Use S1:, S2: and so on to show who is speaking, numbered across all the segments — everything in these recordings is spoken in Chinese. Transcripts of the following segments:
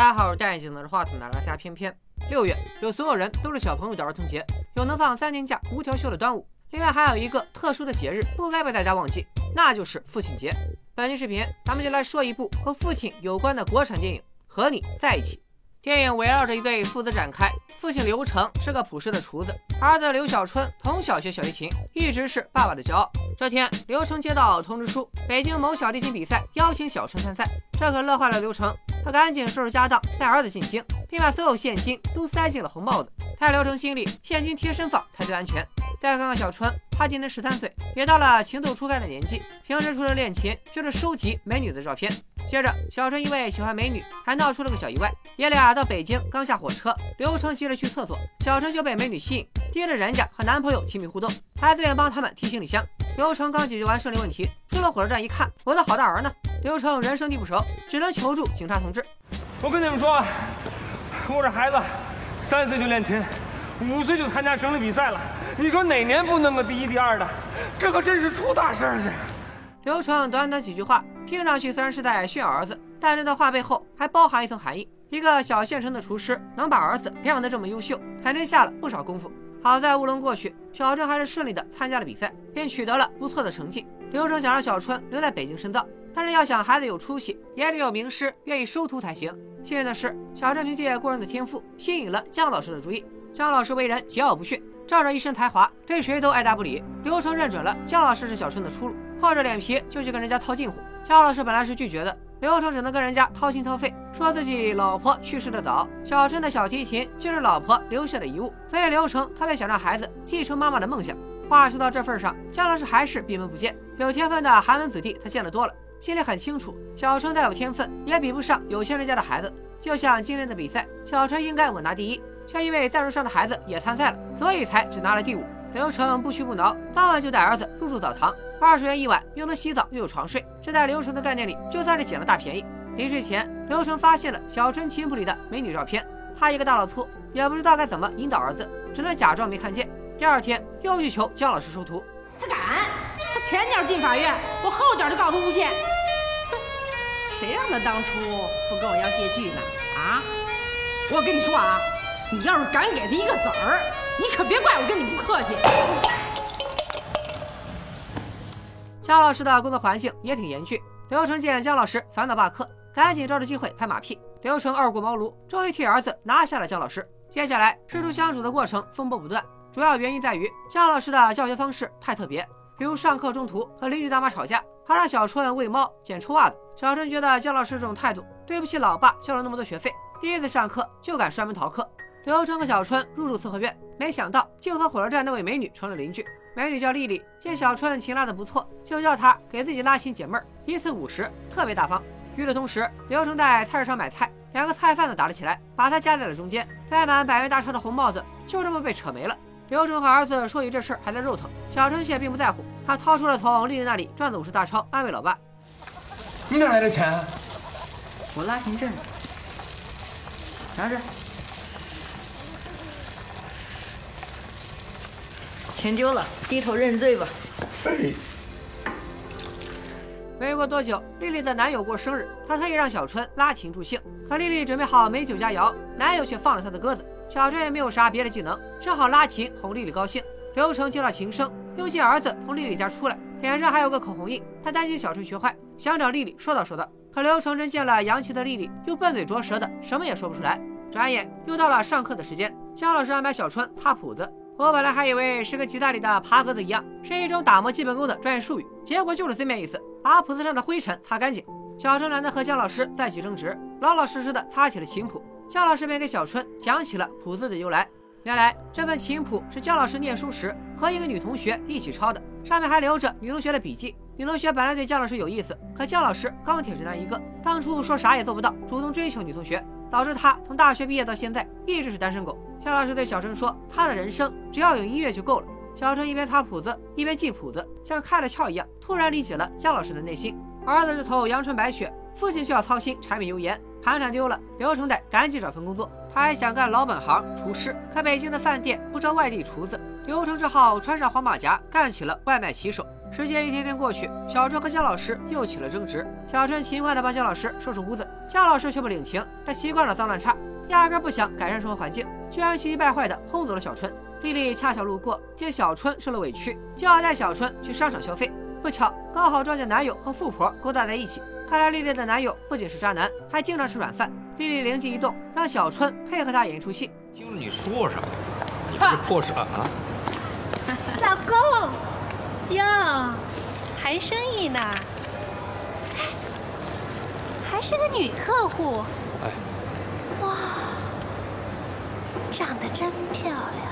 S1: 大家好，我是戴眼镜拿着话筒的拉瞎偏偏。六月有所有人都是小朋友的儿童节，有能放三天假无调休的端午，另外还有一个特殊的节日不该被大家忘记，那就是父亲节。本期视频咱们就来说一部和父亲有关的国产电影《和你在一起》。电影围绕着一对父子展开。父亲刘成是个朴实的厨子，儿子刘小春从小学小提琴，一直是爸爸的骄傲。这天，刘成接到通知书，北京某小提琴比赛邀请小春参赛，这可乐坏了刘成。他赶紧收拾家当，带儿子进京，并把所有现金都塞进了红帽子。在刘成心里，现金贴身放才最安全。再看看小春，他今年十三岁，也到了情窦初开的年纪，平时除了练琴，就是收集美女的照片。接着，小春因为喜欢美女，还闹出了个小意外。爷俩到北京，刚下火车，刘成急着去厕所，小春就被美女吸引，盯着人家和男朋友亲密互动，还自愿帮他们提行李箱。刘成刚解决完生理问题，出了火车站一看，我的好大儿呢！刘成人生地不熟，只能求助警察同志。
S2: 我跟你们说，我这孩子三岁就练琴，五岁就参加省里比赛了。你说哪年不弄个第一、第二的？这可真是出大事了！这。
S1: 刘成短短几句话，听上去虽然是在炫耀儿子，但这段话背后还包含一层含义。一个小县城的厨师能把儿子培养得这么优秀，肯定下了不少功夫。好在乌龙过去，小春还是顺利的参加了比赛，并取得了不错的成绩。刘成想让小春留在北京深造，但是要想孩子有出息，也得有名师愿意收徒才行。幸运的是，小春凭借过人的天赋，吸引了姜老师的注意。姜老师为人桀骜不驯，仗着一身才华，对谁都爱答不理。刘成认准了姜老师是小春的出路。厚着脸皮就去跟人家套近乎，姜老师本来是拒绝的，刘成只能跟人家掏心掏肺，说自己老婆去世的早，小春的小提琴就是老婆留下的遗物，所以刘成特别想让孩子继承妈妈的梦想。话说到这份上，姜老师还是闭门不见。有天分的寒门子弟他见得多了，心里很清楚，小春再有天分也比不上有钱人家的孩子。就像今天的比赛，小春应该稳拿第一，却因为赞助商的孩子也参赛了，所以才只拿了第五。刘成不屈不挠，当晚就带儿子入住澡堂，二十元一晚，又能洗澡又有床睡。这在刘成的概念里，就算是捡了大便宜。临睡前，刘成发现了小春琴谱里的美女照片，他一个大老粗，也不知道该怎么引导儿子，只能假装没看见。第二天又去求姜老师收徒，
S3: 他敢，他前脚进法院，我后脚就告他诬陷。哼，谁让他当初不跟我要借据呢？啊，我跟你说啊，你要是敢给他一个子儿。你可别怪我跟你不客气。
S1: 姜老师的工作环境也挺严峻。刘成见姜老师烦恼罢课，赶紧抓住机会拍马屁。刘成二顾茅庐，终于替儿子拿下了姜老师。接下来师徒相处的过程风波不断，主要原因在于姜老师的教学方式太特别，比如上课中途和邻居大妈吵架，还让小春喂猫捡臭袜子。小春觉得姜老师这种态度对不起老爸交了那么多学费，第一次上课就敢摔门逃课。刘成和小春入住四合院，没想到竟和火车站那位美女成了邻居。美女叫丽丽，见小春琴拉的不错，就叫她给自己拉琴解闷儿，一次五十，特别大方。与此同时，刘成在菜市场买菜，两个菜贩子打了起来，把他夹在了中间。塞满百元大钞的红帽子就这么被扯没了。刘成和儿子说起这事儿还在肉疼，小春却并不在乎，他掏出了从丽丽那里赚的五十大钞，安慰老爸：“
S2: 你哪来的钱？
S3: 我拉琴挣的，拿着。”钱丢了，低头认罪吧。
S1: 没过多久，丽丽的男友过生日，她特意让小春拉琴助兴。可丽丽准备好美酒佳肴，男友却放了她的鸽子。小春也没有啥别的技能，只好拉琴哄丽丽高兴。刘成听到琴声，又见儿子从丽丽家出来，脸上还有个口红印，他担心小春学坏，想找丽丽说道说道。可刘成真见了洋气的丽丽，又笨嘴拙舌的，什么也说不出来。转眼又到了上课的时间，姜老师安排小春擦谱子。我本来还以为是跟吉他里的爬格子一样，是一种打磨基本功的专业术语，结果就是字面意思，把谱子上的灰尘擦干净。小春懒得和姜老师再起争执，老老实实的擦起了琴谱。姜老师便给小春讲起了谱子的由来。原来这份琴谱是姜老师念书时和一个女同学一起抄的，上面还留着女同学的笔记。女同学本来对姜老师有意思，可姜老师钢铁直男一个，当初说啥也做不到，主动追求女同学。导致他从大学毕业到现在一直是单身狗。肖老师对小春说：“他的人生只要有音乐就够了。”小春一边擦谱子一边记谱子，像开了窍一样，突然理解了姜老师的内心。儿子是头阳春白雪，父亲需要操心柴米油盐，盘缠丢了，刘成得赶紧找份工作。他还想干老本行厨师，可北京的饭店不招外地厨子。刘成只好穿上黄马甲，干起了外卖骑手。时间一天天过去，小春和姜老师又起了争执。小春勤快地帮姜老师收拾屋子，姜老师却不领情。他习惯了脏乱差，压根不想改善生活环境，居然气急败坏地轰走了小春。丽丽恰巧路过，见小春受了委屈，就要带小春去商场消费。不巧，刚好撞见男友和富婆勾搭在一起。看来丽丽的男友不仅是渣男，还经常吃软饭。丽丽灵机一动，让小春配合她演一出戏。
S4: 听着你说什么？你这破事啊！
S5: 老公，哟，谈生意呢？还是个女客户。哎，哇，长得真漂亮。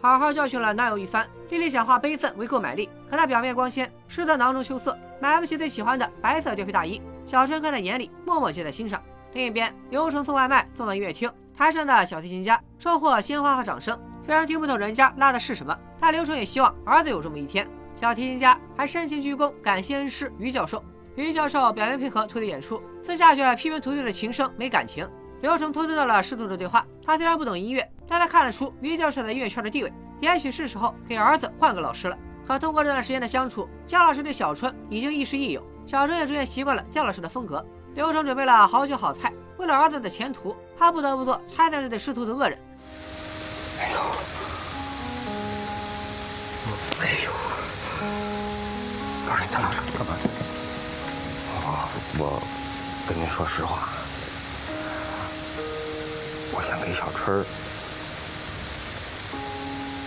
S1: 好好教训了男友一番，丽丽想化悲愤为购买力，可她表面光鲜，实则囊中羞涩，买不起最喜欢的白色貂皮大衣。小春看在眼里，默默记在心上。另一边，刘成送外卖送到音乐厅，台上的小提琴家收获鲜花和掌声。虽然听不懂人家拉的是什么，但刘成也希望儿子有这么一天。小提琴家还深情鞠躬，感谢恩师于教授。于教授表面配合徒弟演出，私下却批评徒弟的琴声没感情。刘成偷听到了师徒的对话，他虽然不懂音乐，但他看得出于教授在音乐圈的地位，也许是时候给儿子换个老师了。可通过这段时间的相处，姜老师对小春已经亦师亦友，小春也逐渐习惯了姜老师的风格。刘成准备了好酒好菜，为了儿子的前途，他不得不做拆散这对师徒的恶人。
S4: 哎呦，哎呦，老师，姜老师干嘛？我我跟您说实话。我想给小春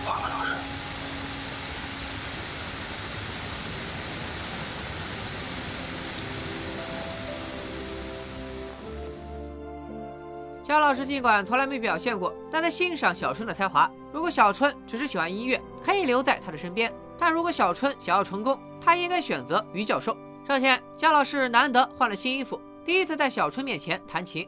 S4: 换个老师。
S1: 姜老师尽管从来没表现过，但他欣赏小春的才华。如果小春只是喜欢音乐，可以留在他的身边；但如果小春想要成功，他应该选择于教授。这天，姜老师难得换了新衣服，第一次在小春面前弹琴。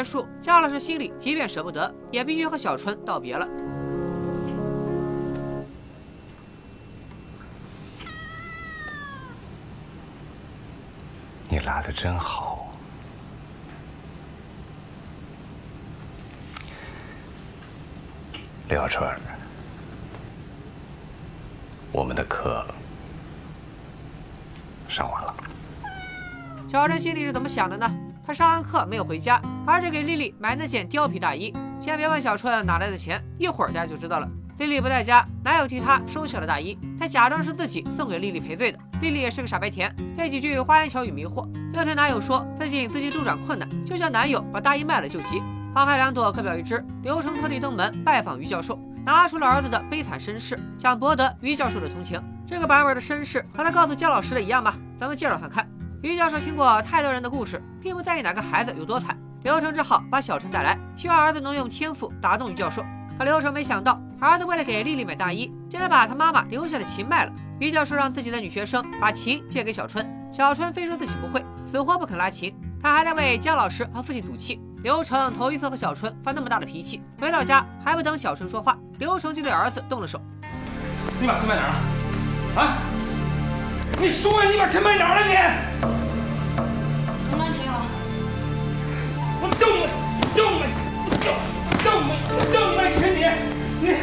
S1: 结束，姜老师心里即便舍不得，也必须和小春道别了。
S4: 你拉的真好，刘小春，我们的课上完了。
S1: 小春心里是怎么想的呢？他上完课没有回家，而是给丽丽买那件貂皮大衣。先别问小春哪来的钱，一会儿大家就知道了。丽丽不在家，男友替她收起了大衣，他假装是自己送给丽丽赔罪的。丽丽也是个傻白甜，被几句花言巧语迷惑，又听男友说最近资金周转困难，就叫男友把大衣卖了救急。花开两朵，各表一枝。刘成特地登门拜访于教授，拿出了儿子的悲惨身世，想博得于教授的同情。这个版本的身世和他告诉姜老师的一样吗？咱们介绍看看。于教授听过太多人的故事，并不在意哪个孩子有多惨。刘成只好把小春带来，希望儿子能用天赋打动于教授。可刘成没想到，儿子为了给丽丽买大衣，竟然把他妈妈留下的琴卖了。于教授让自己的女学生把琴借给小春，小春非说自己不会，死活不肯拉琴。他还在为姜老师和父亲赌气。刘成头一次和小春发那么大的脾气，回到家还不等小春说话，刘成就对儿子动了手。
S2: 你把琴卖哪儿了？啊？你说呀，你把琴卖哪儿了你？
S5: 同钢琴啊！
S2: 我就你，就你卖琴，就就你，就你卖琴你你。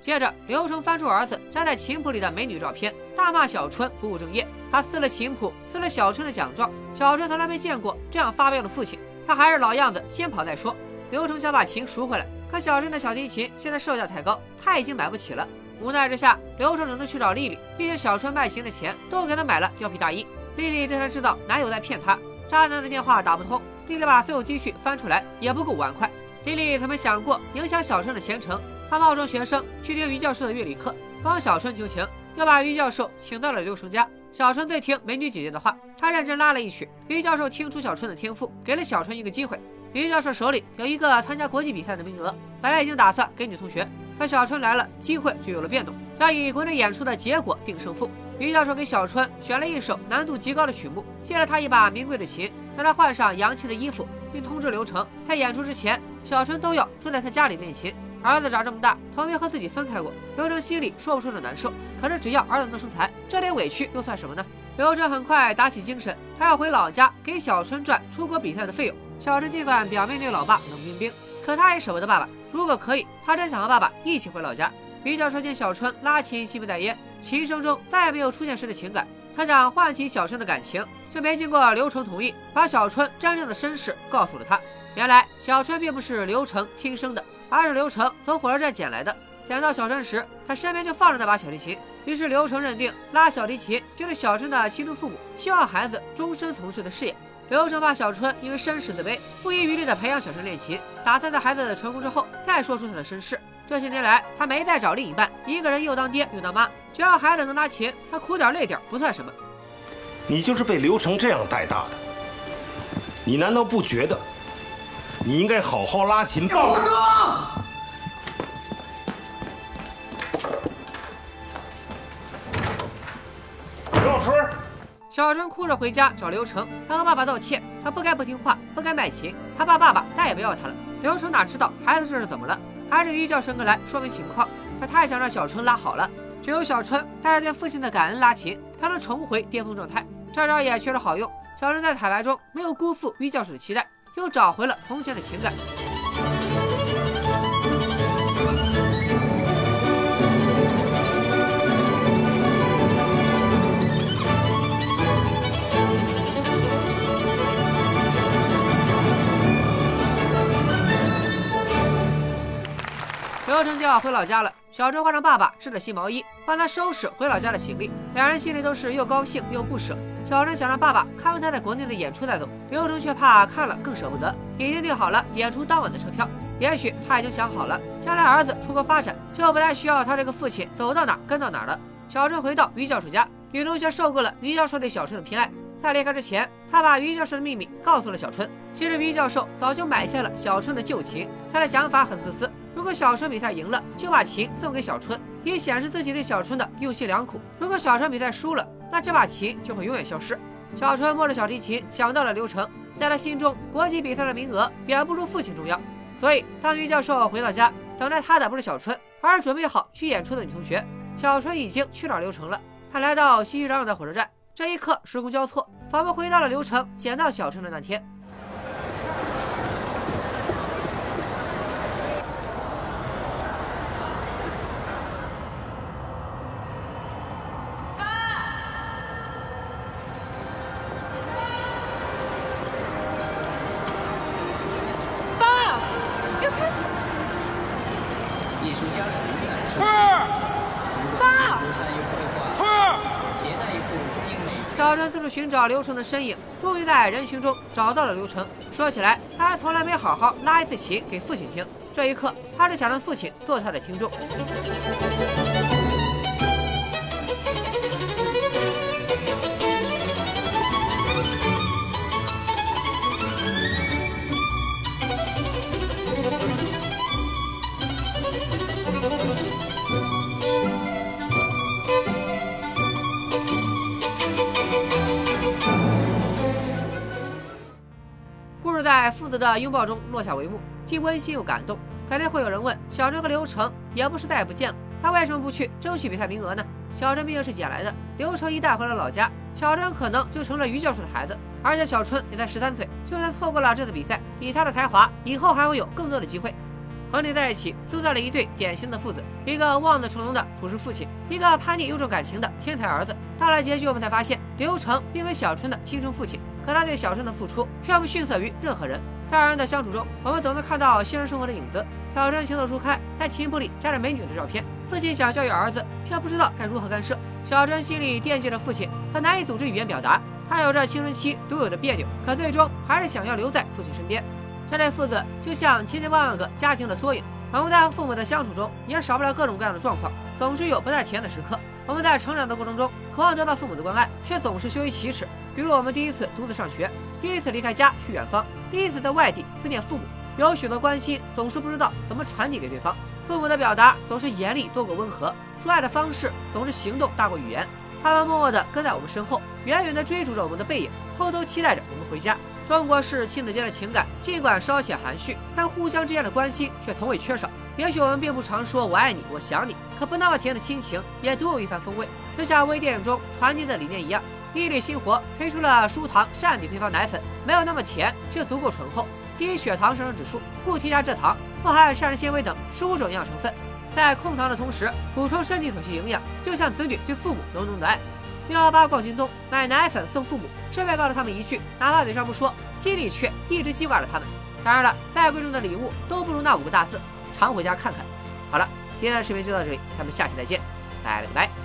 S1: 接着，刘成翻出儿子粘在琴谱里的美女照片，大骂小春不务正业。他撕了琴谱，撕了小春的奖状。小春从来没见过这样发飙的父亲，他还是老样子，先跑再说。刘成想把琴赎回来，可小春的小提琴现在售价太高，他已经买不起了。无奈之下，刘成只能去找丽丽，毕竟小春卖琴的钱都给他买了貂皮大衣。丽丽这才知道男友在骗她，渣男的电话打不通。丽丽把所有积蓄翻出来，也不够五万块。丽丽曾没想过影响小春的前程，她冒充学生去听于教授的乐理课，帮小春求情，又把于教授请到了刘成家。小春最听美女姐姐的话，他认真拉了一曲。于教授听出小春的天赋，给了小春一个机会。于教授手里有一个参加国际比赛的名额，本来已经打算给女同学，可小春来了，机会就有了变动，要以国内演出的结果定胜负。于教授给小春选了一首难度极高的曲目，借了他一把名贵的琴，让他换上洋气的衣服，并通知刘成，在演出之前，小春都要住在他家里练琴。儿子长这么大，从没和自己分开过，刘成心里说不出的难受。可是只要儿子能成才，这点委屈又算什么呢？刘成很快打起精神，他要回老家给小春赚出国比赛的费用。小春尽管表面对老爸冷冰冰，可他也舍不得爸爸。如果可以，他真想和爸爸一起回老家。于教授见小春拉琴心不在焉，琴声中再也没有出现时的情感。他想唤起小春的感情，却没经过刘成同意，把小春真正的身世告诉了他。原来小春并不是刘成亲生的，而是刘成从火车站捡来的。捡到小春时，他身边就放着那把小提琴。于是刘成认定拉小提琴就是小春的亲生父母希望孩子终身从事的事业。刘成怕小春因为身世自卑，不遗余力地培养小春练琴，打算在孩子成功之后再说出他的身世。这些年来，他没再找另一半，一个人又当爹又当妈。只要孩子能拿钱，他苦点累点不算什么。
S6: 你就是被刘成这样带大的，你难道不觉得你应该好好拉琴？报哥，刘小春，
S1: 小春哭着回家找刘成，他和爸爸道歉，他不该不听话，不该卖琴，他怕爸爸再也不要他了。刘成哪知道孩子这是怎么了？还是于叫生哥来说明情况。他太想让小春拉好了，只有小春带着对父亲的感恩拉琴，才能重回巅峰状态。这招也确实好用。小春在彩排中没有辜负于教授的期待，又找回了从前的情感。刘成就要回老家了，小春换上爸爸织的新毛衣，帮他收拾回老家的行李。两人心里都是又高兴又不舍。小春想让爸爸看完他在国内的演出再走，刘成却怕看了更舍不得，已经订好了演出当晚的车票。也许他已经想好了，将来儿子出国发展，就不再需要他这个父亲走到哪跟到哪了。小春回到于教授家，女同学受够了于教授对小春的偏爱。在离开之前，他把于教授的秘密告诉了小春。其实于教授早就买下了小春的旧情，他的想法很自私。如果小春比赛赢了，就把琴送给小春，以显示自己对小春的用心良苦。如果小春比赛输了，那这把琴就会永远消失。小春摸着小提琴，想到了刘成，在他心中，国际比赛的名额远不如父亲重要。所以，当于教授回到家，等待他的不是小春，而是准备好去演出的女同学。小春已经去找刘成了。他来到熙熙攘攘的火车站。这一刻，时空交错，仿佛回到了刘成捡到小春的那天。
S3: 爸，刘成，
S2: 春儿，
S3: 爸，
S2: 春儿。
S1: 小春四处寻找刘成的身影，终于在人群中找到了刘成。说起来，他还从来没好好拉一次琴给父亲听。这一刻，他是想让父亲做他的听众。的拥抱中落下帷幕，既温馨又感动。肯定会有人问：小春和刘成也不是再也不见了，他为什么不去争取比赛名额呢？小春毕竟是捡来的，刘成一带回了老家，小春可能就成了于教授的孩子。而且小春也才十三岁，就算错过了这次比赛，以他的才华，以后还会有更多的机会。和你在一起，塑造了一对典型的父子，一个望子成龙的朴实父亲，一个叛逆又重感情的天才儿子。到了结局，我们才发现刘成并非小春的亲生父亲，可他对小春的付出却不逊色于任何人。在二人的相处中，我们总能看到现实生活的影子。小春情窦初开，在琴谱里夹着美女的照片，父亲想教育儿子，却不知道该如何干涉。小春心里惦记着父亲，可难以组织语言表达。他有着青春期独有的别扭，可最终还是想要留在父亲身边。这对父子就像千千万万个家庭的缩影。我们在和父母的相处中，也少不了各种各样的状况，总是有不太甜的时刻。我们在成长的过程中，渴望得到父母的关爱，却总是羞于启齿。比如我们第一次独自上学，第一次离开家去远方，第一次在外地思念父母，有许多关心总是不知道怎么传递给对方。父母的表达总是严厉多过温和，说爱的方式总是行动大过语言。他们默默地跟在我们身后，远远地追逐着我们的背影，偷偷期待着我们回家。中国式亲子间的情感，尽管稍显含蓄，但互相之间的关心却从未缺少。也许我们并不常说“我爱你”“我想你”，可不那么甜的亲情也独有一番风味。就像微电影中传递的理念一样，伊利新活推出了舒糖善底配方奶粉，没有那么甜，却足够醇厚，低血糖生成指数，不添加蔗糖，富含膳食纤维等十五种营养成分，在控糖的同时补充身体所需营养，就像子女对父母浓浓的爱。六幺八逛京东买奶粉送父母，顺便告诉他们一句：哪怕嘴上不说，心里却一直记挂着他们。当然了，再贵重的礼物都不如那五个大字：常回家看看。好了，今天的视频就到这里，咱们下期再见，拜了个拜。